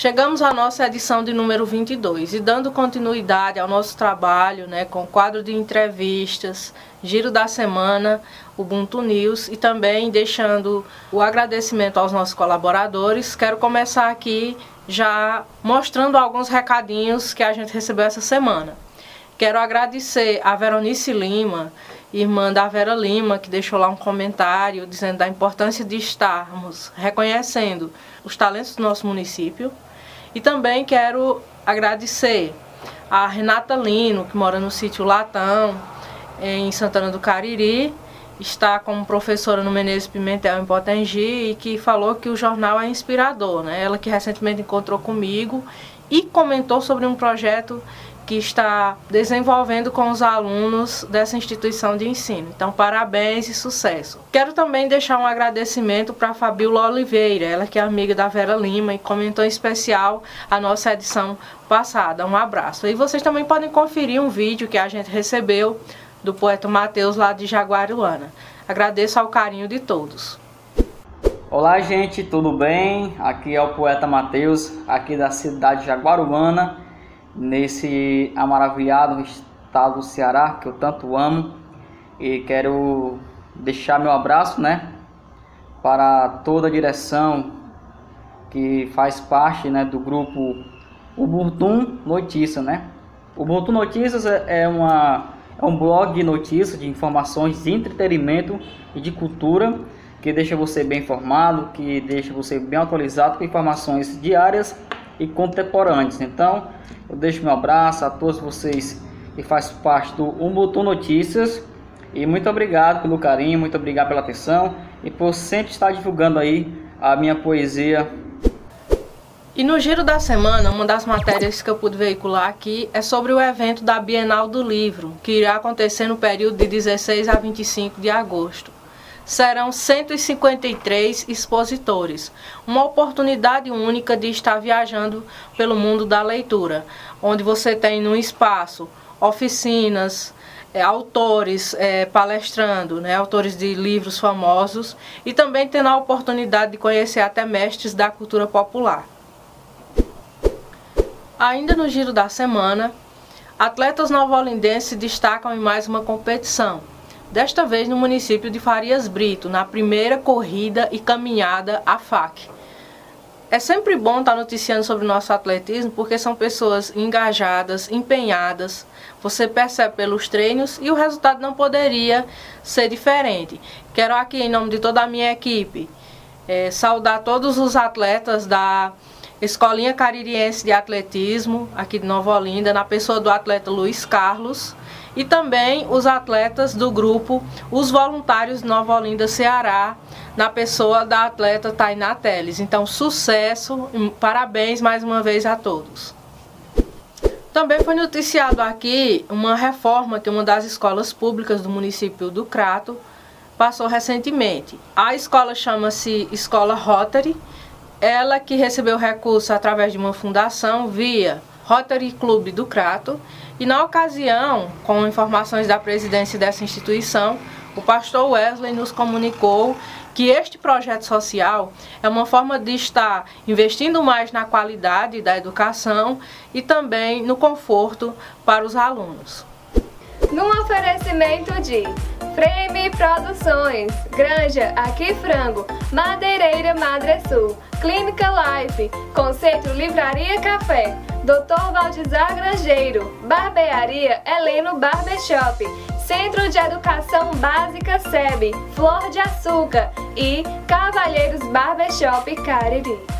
Chegamos à nossa edição de número 22 e dando continuidade ao nosso trabalho né, com quadro de entrevistas, giro da semana, Ubuntu News e também deixando o agradecimento aos nossos colaboradores, quero começar aqui já mostrando alguns recadinhos que a gente recebeu essa semana. Quero agradecer a Veronice Lima, irmã da Vera Lima, que deixou lá um comentário dizendo da importância de estarmos reconhecendo os talentos do nosso município. E também quero agradecer a Renata Lino, que mora no sítio Latão, em Santana do Cariri, está como professora no Menezes Pimentel em Potengi e que falou que o jornal é inspirador. Né? Ela que recentemente encontrou comigo e comentou sobre um projeto que está desenvolvendo com os alunos dessa instituição de ensino. Então, parabéns e sucesso. Quero também deixar um agradecimento para Fabiola Oliveira, ela que é amiga da Vera Lima e comentou em especial a nossa edição passada. Um abraço. E vocês também podem conferir um vídeo que a gente recebeu do poeta Mateus lá de Jaguaruana. Agradeço ao carinho de todos. Olá, gente, tudo bem? Aqui é o poeta Mateus, aqui da cidade de Jaguaruana nesse amaravilhado estado do Ceará que eu tanto amo e quero deixar meu abraço, né, para toda a direção que faz parte, né, do grupo Ubuntu Notícias, né? Ubuntu Notícias é, é uma é um blog de notícias, de informações, de entretenimento e de cultura que deixa você bem informado, que deixa você bem atualizado com informações diárias e contemporâneas. Então, eu deixo meu abraço a todos vocês que fazem parte do Ubuntu Notícias. E muito obrigado pelo carinho, muito obrigado pela atenção e por sempre estar divulgando aí a minha poesia. E no giro da semana, uma das matérias que eu pude veicular aqui é sobre o evento da Bienal do Livro, que irá acontecer no período de 16 a 25 de agosto serão 153 expositores, uma oportunidade única de estar viajando pelo mundo da leitura, onde você tem no espaço oficinas, é, autores é, palestrando, né, autores de livros famosos e também tendo a oportunidade de conhecer até mestres da cultura popular. Ainda no giro da semana, atletas novolindenses se destacam em mais uma competição, desta vez no município de Farias Brito, na primeira corrida e caminhada à FAC. É sempre bom estar noticiando sobre o nosso atletismo porque são pessoas engajadas, empenhadas. Você percebe pelos treinos e o resultado não poderia ser diferente. Quero aqui, em nome de toda a minha equipe, é, saudar todos os atletas da Escolinha Caririense de Atletismo, aqui de Nova Olinda, na pessoa do atleta Luiz Carlos e também os atletas do grupo Os Voluntários Nova Olinda, Ceará, na pessoa da atleta Tainá Teles. Então, sucesso parabéns mais uma vez a todos. Também foi noticiado aqui uma reforma que uma das escolas públicas do município do Crato passou recentemente. A escola chama-se Escola Rotary, ela que recebeu recurso através de uma fundação via Rotary Clube do Crato e na ocasião, com informações da presidência dessa instituição, o pastor Wesley nos comunicou que este projeto social é uma forma de estar investindo mais na qualidade da educação e também no conforto para os alunos. Num oferecimento de Frame Produções, Granja Aqui Frango, Madeireira Madre Sul, Clínica Life, Conceito Livraria Café, Dr. Valdizar Grangeiro, Barbearia Heleno Barbershop, Centro de Educação Básica SEB, Flor de Açúcar e Cavalheiros Barbershop Cariri.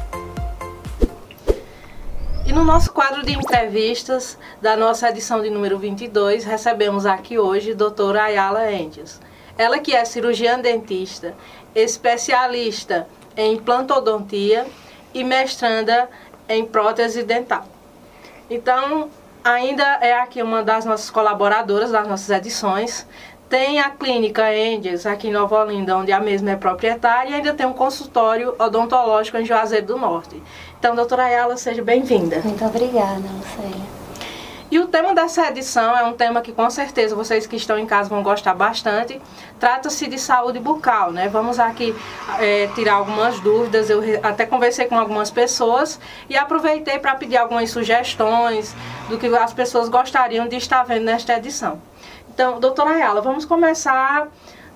E no nosso quadro de entrevistas da nossa edição de número 22, recebemos aqui hoje a doutora Ayala Endias. Ela que é cirurgiã dentista, especialista em implantodontia e mestranda em prótese dental. Então, ainda é aqui uma das nossas colaboradoras das nossas edições. Tem a clínica Endes aqui em Nova Olinda, onde a mesma é proprietária, e ainda tem um consultório odontológico em Juazeiro do Norte. Então, doutora Ayala, seja bem-vinda. Muito obrigada, Lucélia. E o tema dessa edição é um tema que com certeza vocês que estão em casa vão gostar bastante. Trata-se de saúde bucal, né? Vamos aqui é, tirar algumas dúvidas. Eu até conversei com algumas pessoas e aproveitei para pedir algumas sugestões do que as pessoas gostariam de estar vendo nesta edição. Então, doutora Ayala, vamos começar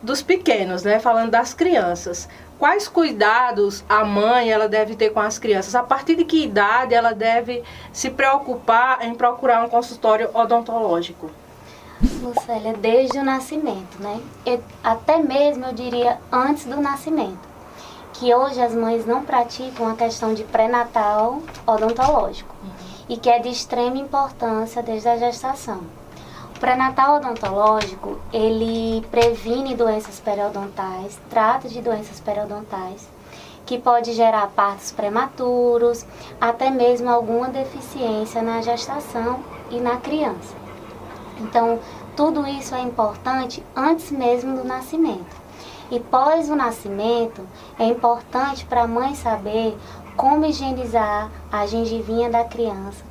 dos pequenos, né? Falando das crianças quais cuidados a mãe ela deve ter com as crianças? A partir de que idade ela deve se preocupar em procurar um consultório odontológico? Lucélia, desde o nascimento, né? Eu, até mesmo eu diria antes do nascimento. Que hoje as mães não praticam a questão de pré-natal odontológico. Uhum. E que é de extrema importância desde a gestação. O pré-natal odontológico, ele previne doenças periodontais, trata de doenças periodontais, que pode gerar partos prematuros, até mesmo alguma deficiência na gestação e na criança. Então, tudo isso é importante antes mesmo do nascimento. E pós o nascimento, é importante para a mãe saber como higienizar a gengivinha da criança,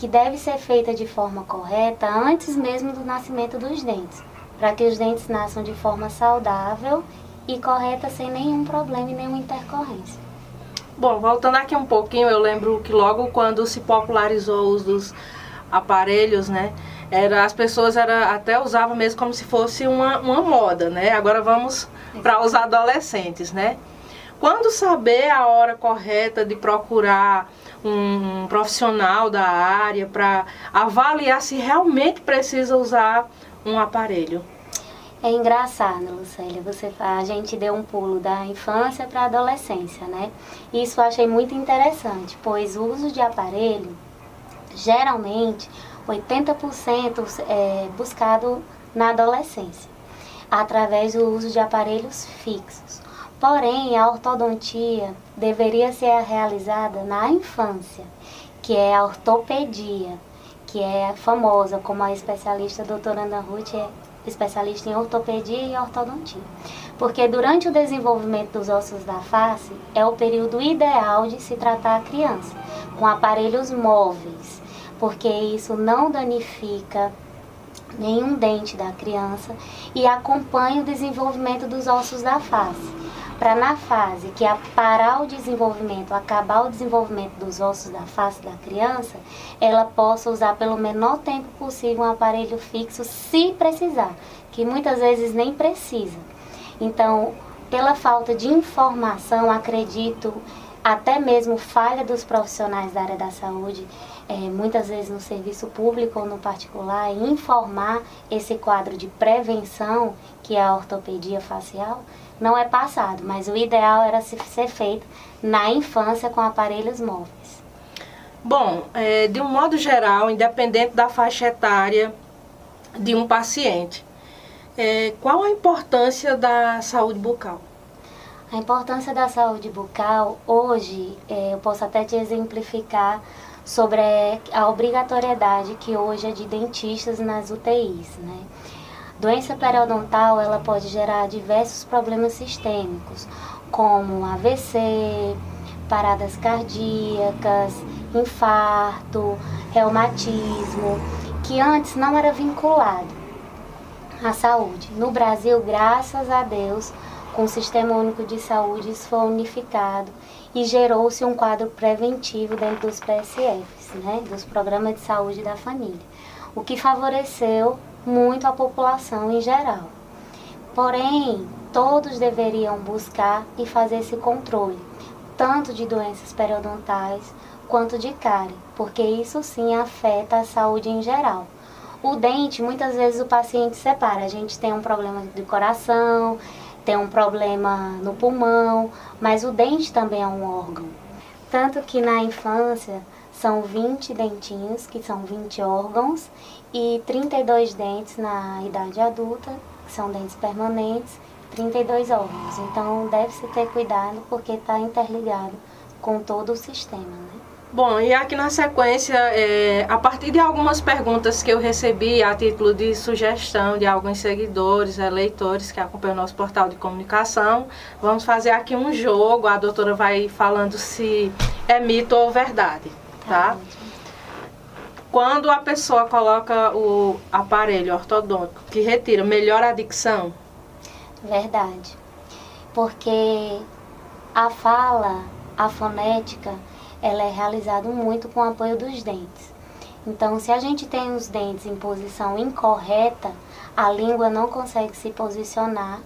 que deve ser feita de forma correta antes mesmo do nascimento dos dentes, para que os dentes nasçam de forma saudável e correta sem nenhum problema e nenhuma intercorrência. Bom, voltando aqui um pouquinho, eu lembro que logo quando se popularizou o uso dos aparelhos, né, era, as pessoas era, até usavam mesmo como se fosse uma, uma moda, né? Agora vamos para os adolescentes, né? Quando saber a hora correta de procurar um profissional da área para avaliar se realmente precisa usar um aparelho. É engraçado, Lucélia, você a gente deu um pulo da infância para a adolescência, né? Isso eu achei muito interessante, pois o uso de aparelho, geralmente, 80% é buscado na adolescência, através do uso de aparelhos fixos. Porém, a ortodontia deveria ser realizada na infância, que é a ortopedia, que é famosa como a especialista doutora Ana Ruth é especialista em ortopedia e ortodontia. Porque durante o desenvolvimento dos ossos da face é o período ideal de se tratar a criança, com aparelhos móveis, porque isso não danifica nenhum dente da criança e acompanha o desenvolvimento dos ossos da face para na fase que é parar o desenvolvimento, acabar o desenvolvimento dos ossos da face da criança, ela possa usar pelo menor tempo possível um aparelho fixo, se precisar, que muitas vezes nem precisa. Então, pela falta de informação, acredito, até mesmo falha dos profissionais da área da saúde, é, muitas vezes no serviço público ou no particular, informar esse quadro de prevenção, que é a ortopedia facial, não é passado, mas o ideal era ser feito na infância com aparelhos móveis. Bom, é, de um modo geral, independente da faixa etária de um paciente, é, qual a importância da saúde bucal? A importância da saúde bucal, hoje, é, eu posso até te exemplificar sobre a obrigatoriedade que hoje é de dentistas nas UTIs, né? Doença periodontal ela pode gerar diversos problemas sistêmicos, como AVC, paradas cardíacas, infarto, reumatismo, que antes não era vinculado à saúde. No Brasil, graças a Deus, com o Sistema Único de Saúde, isso foi unificado e gerou-se um quadro preventivo dentro dos PSFs, né, dos Programas de Saúde da Família, o que favoreceu muito a população em geral. Porém, todos deveriam buscar e fazer esse controle, tanto de doenças periodontais quanto de cárie, porque isso sim afeta a saúde em geral. O dente, muitas vezes o paciente separa. A gente tem um problema de coração, tem um problema no pulmão, mas o dente também é um órgão. Tanto que na infância são 20 dentinhos, que são 20 órgãos, e 32 dentes na idade adulta, que são dentes permanentes, 32 órgãos. Então deve-se ter cuidado porque está interligado com todo o sistema. Né? Bom, e aqui na sequência, é, a partir de algumas perguntas que eu recebi a título de sugestão de alguns seguidores, eleitores que acompanham o nosso portal de comunicação, vamos fazer aqui um jogo. A doutora vai falando se é mito ou verdade, tá? quando a pessoa coloca o aparelho ortodôntico que retira, melhora a dicção? Verdade. Porque a fala, a fonética, ela é realizada muito com o apoio dos dentes. Então, se a gente tem os dentes em posição incorreta, a língua não consegue se posicionar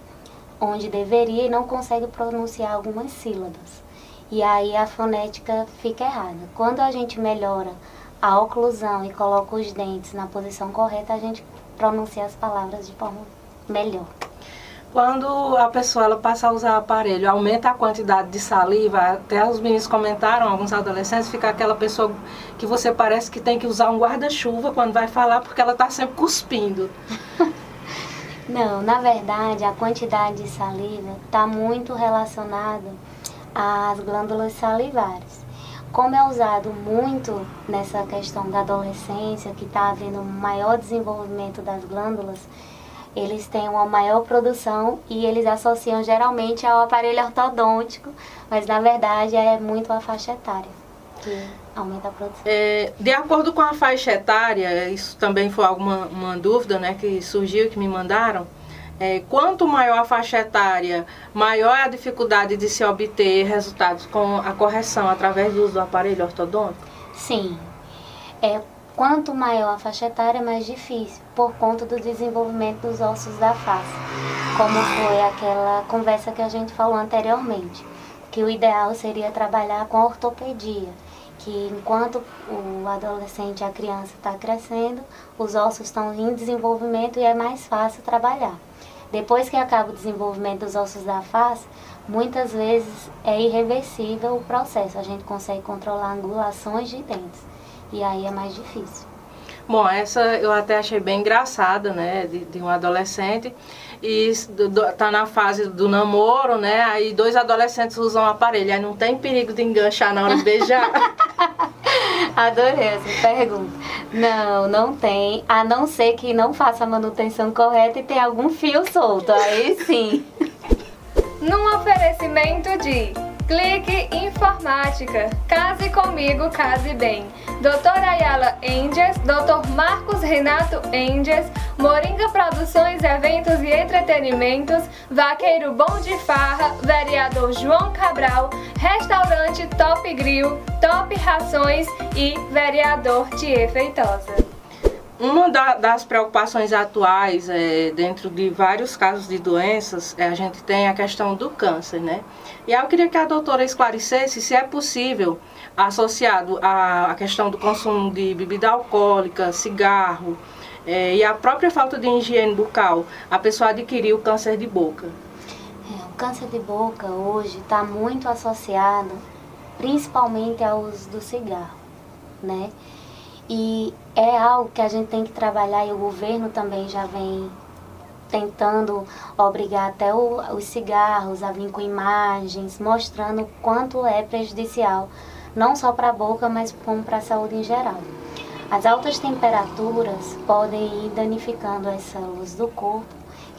onde deveria e não consegue pronunciar algumas sílabas. E aí a fonética fica errada. Quando a gente melhora a oclusão e coloca os dentes na posição correta, a gente pronuncia as palavras de forma melhor. Quando a pessoa ela passa a usar aparelho, aumenta a quantidade de saliva, até os meninos comentaram, alguns adolescentes, fica aquela pessoa que você parece que tem que usar um guarda-chuva quando vai falar, porque ela está sempre cuspindo. Não, na verdade, a quantidade de saliva está muito relacionada às glândulas salivares. Como é usado muito nessa questão da adolescência, que está havendo um maior desenvolvimento das glândulas, eles têm uma maior produção e eles associam geralmente ao aparelho ortodôntico, mas na verdade é muito a faixa etária que aumenta a produção. É, de acordo com a faixa etária, isso também foi alguma uma dúvida né, que surgiu, que me mandaram, é, quanto maior a faixa etária, maior é a dificuldade de se obter resultados com a correção através do uso do aparelho ortodôntico? Sim. É, Quanto maior a faixa etária, mais difícil, por conta do desenvolvimento dos ossos da face. Como foi aquela conversa que a gente falou anteriormente, que o ideal seria trabalhar com ortopedia, que enquanto o adolescente, a criança está crescendo, os ossos estão em desenvolvimento e é mais fácil trabalhar. Depois que acaba o desenvolvimento dos ossos da face, muitas vezes é irreversível o processo. A gente consegue controlar angulações de dentes e aí é mais difícil. Bom, essa eu até achei bem engraçada, né, de, de um adolescente e tá na fase do namoro, né, aí dois adolescentes usam aparelho, aí não tem perigo de enganchar na hora de beijar? Adorei essa pergunta. Não, não tem, a não ser que não faça a manutenção correta e tenha algum fio solto, aí sim. Num oferecimento de Clique Informática. Case comigo, case bem. Doutor Ayala Enges, Doutor Marcos Renato Enges, Moringa Produções, Eventos e Entretenimentos, Vaqueiro Bom de Farra, Vereador João Cabral, Restaurante Top Grill, Top Rações e Vereador Tie Feitosa. Uma da, das preocupações atuais, é, dentro de vários casos de doenças, é, a gente tem a questão do câncer, né? E aí eu queria que a doutora esclarecesse se é possível, associado à, à questão do consumo de bebida alcoólica, cigarro é, e a própria falta de higiene bucal, a pessoa adquirir o câncer de boca. É, o câncer de boca hoje está muito associado principalmente ao uso do cigarro, né? E é algo que a gente tem que trabalhar e o governo também já vem tentando obrigar até o, os cigarros a vir com imagens, mostrando quanto é prejudicial, não só para a boca, mas como para a saúde em geral. As altas temperaturas podem ir danificando as células do corpo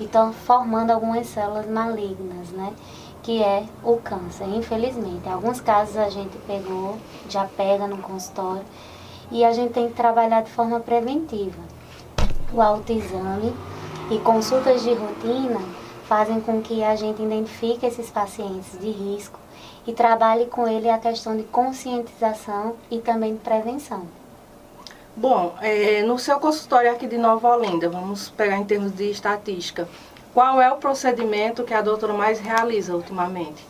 e estão formando algumas células malignas, né? Que é o câncer, infelizmente. Em alguns casos a gente pegou, já pega no consultório e a gente tem que trabalhar de forma preventiva. O autoexame e consultas de rotina fazem com que a gente identifique esses pacientes de risco e trabalhe com ele a questão de conscientização e também de prevenção. Bom, é, no seu consultório aqui de Nova Olinda, vamos pegar em termos de estatística, qual é o procedimento que a doutora mais realiza ultimamente?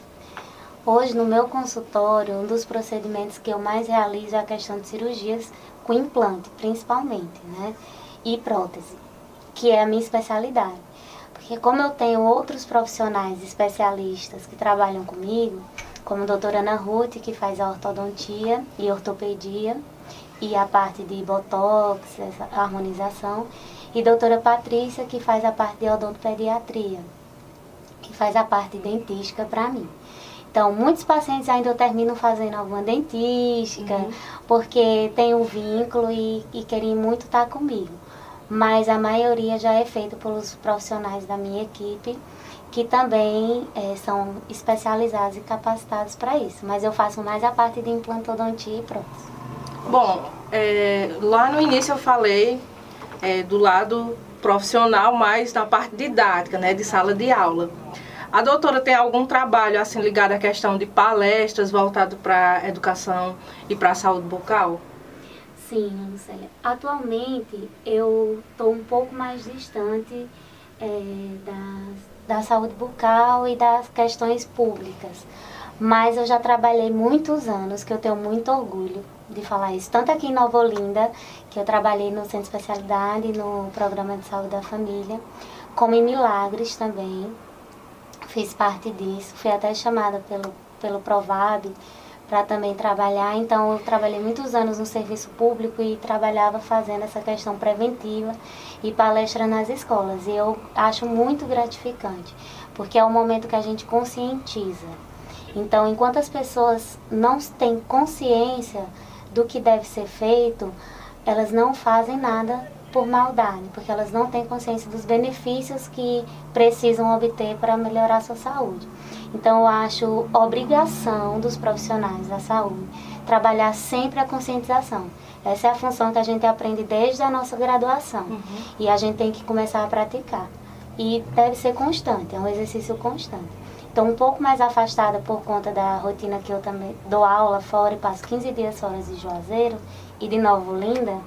Hoje, no meu consultório, um dos procedimentos que eu mais realizo é a questão de cirurgias com implante, principalmente, né? E prótese, que é a minha especialidade. Porque como eu tenho outros profissionais especialistas que trabalham comigo, como a doutora Ana Ruth, que faz a ortodontia e ortopedia, e a parte de botox, harmonização, e doutora Patrícia, que faz a parte de odontopediatria, que faz a parte dentística para mim. Então, muitos pacientes ainda terminam fazendo alguma dentística, uhum. porque tem um vínculo e, e querem muito estar comigo. Mas a maioria já é feita pelos profissionais da minha equipe, que também é, são especializados e capacitados para isso. Mas eu faço mais a parte de implantodontia e prótese. Bom, é, lá no início eu falei é, do lado profissional, mas na parte didática, né, de sala de aula. A doutora tem algum trabalho assim ligado à questão de palestras voltado para educação e para a saúde bucal? Sim, Lucélia. Atualmente eu estou um pouco mais distante é, da, da saúde bucal e das questões públicas. Mas eu já trabalhei muitos anos, que eu tenho muito orgulho de falar isso. Tanto aqui em Nova Olinda, que eu trabalhei no Centro de Especialidade, no Programa de Saúde da Família, como em Milagres também. Fiz parte disso, fui até chamada pelo, pelo Provab para também trabalhar. Então, eu trabalhei muitos anos no serviço público e trabalhava fazendo essa questão preventiva e palestra nas escolas. E eu acho muito gratificante, porque é o momento que a gente conscientiza. Então, enquanto as pessoas não têm consciência do que deve ser feito, elas não fazem nada por maldade, porque elas não têm consciência dos benefícios que precisam obter para melhorar a sua saúde. Então, eu acho obrigação dos profissionais da saúde trabalhar sempre a conscientização. Essa é a função que a gente aprende desde a nossa graduação. Uhum. E a gente tem que começar a praticar. E deve ser constante, é um exercício constante. Então, um pouco mais afastada por conta da rotina que eu também dou aula fora e passo 15 dias fora de Juazeiro e de Nova Olinda,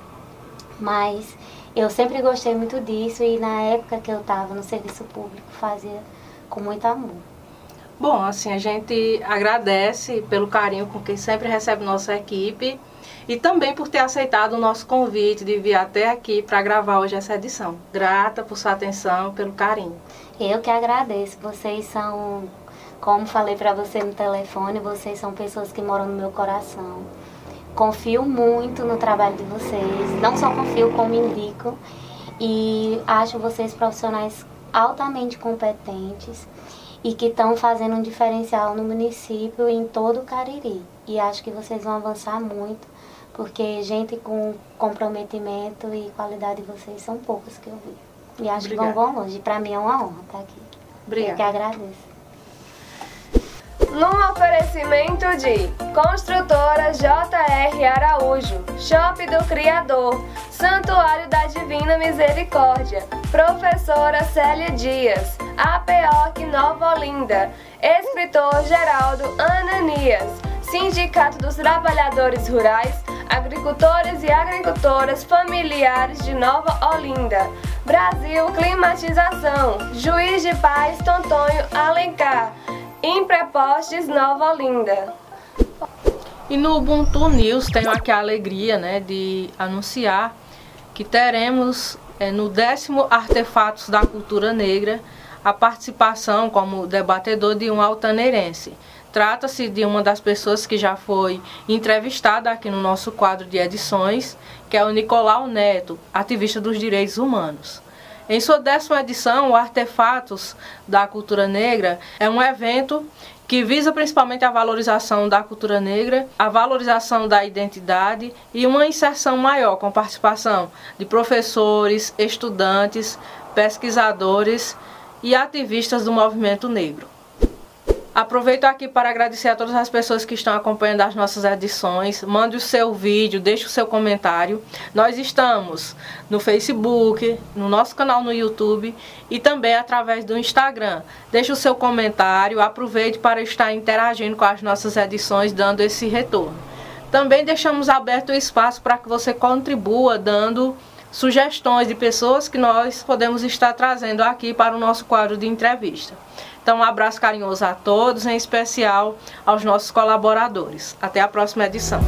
mas eu sempre gostei muito disso e na época que eu estava no serviço público fazia com muito amor. Bom, assim, a gente agradece pelo carinho com que sempre recebe nossa equipe e também por ter aceitado o nosso convite de vir até aqui para gravar hoje essa edição. Grata por sua atenção, pelo carinho. Eu que agradeço. Vocês são, como falei para você no telefone, vocês são pessoas que moram no meu coração. Confio muito no trabalho de vocês. Não só confio, como indico. E acho vocês profissionais altamente competentes e que estão fazendo um diferencial no município e em todo o Cariri. E acho que vocês vão avançar muito, porque gente com comprometimento e qualidade de vocês são poucos que eu vi. E acho Obrigada. que vão, vão longe. Para mim é uma honra estar aqui. Obrigada. Eu que agradeço. Num oferecimento de Construtora JR Araújo, Shop do Criador, Santuário da Divina Misericórdia, Professora Célia Dias, APOC Nova Olinda, Escritor Geraldo Ananias, Sindicato dos Trabalhadores Rurais, Agricultores e Agricultoras Familiares de Nova Olinda, Brasil Climatização, Juiz de Paz Tontonho Alencar, Imprepostes Nova Olinda. E no Ubuntu News tenho aqui a alegria né, de anunciar que teremos é, no décimo Artefatos da Cultura Negra a participação como debatedor de um altaneirense. Trata-se de uma das pessoas que já foi entrevistada aqui no nosso quadro de edições, que é o Nicolau Neto, ativista dos direitos humanos. Em sua décima edição, o Artefatos da Cultura Negra é um evento que visa principalmente a valorização da cultura negra, a valorização da identidade e uma inserção maior com participação de professores, estudantes, pesquisadores e ativistas do movimento negro. Aproveito aqui para agradecer a todas as pessoas que estão acompanhando as nossas edições. Mande o seu vídeo, deixe o seu comentário. Nós estamos no Facebook, no nosso canal no YouTube e também através do Instagram. Deixe o seu comentário, aproveite para estar interagindo com as nossas edições, dando esse retorno. Também deixamos aberto o espaço para que você contribua dando sugestões de pessoas que nós podemos estar trazendo aqui para o nosso quadro de entrevista. Então, um abraço carinhoso a todos, em especial aos nossos colaboradores. Até a próxima edição.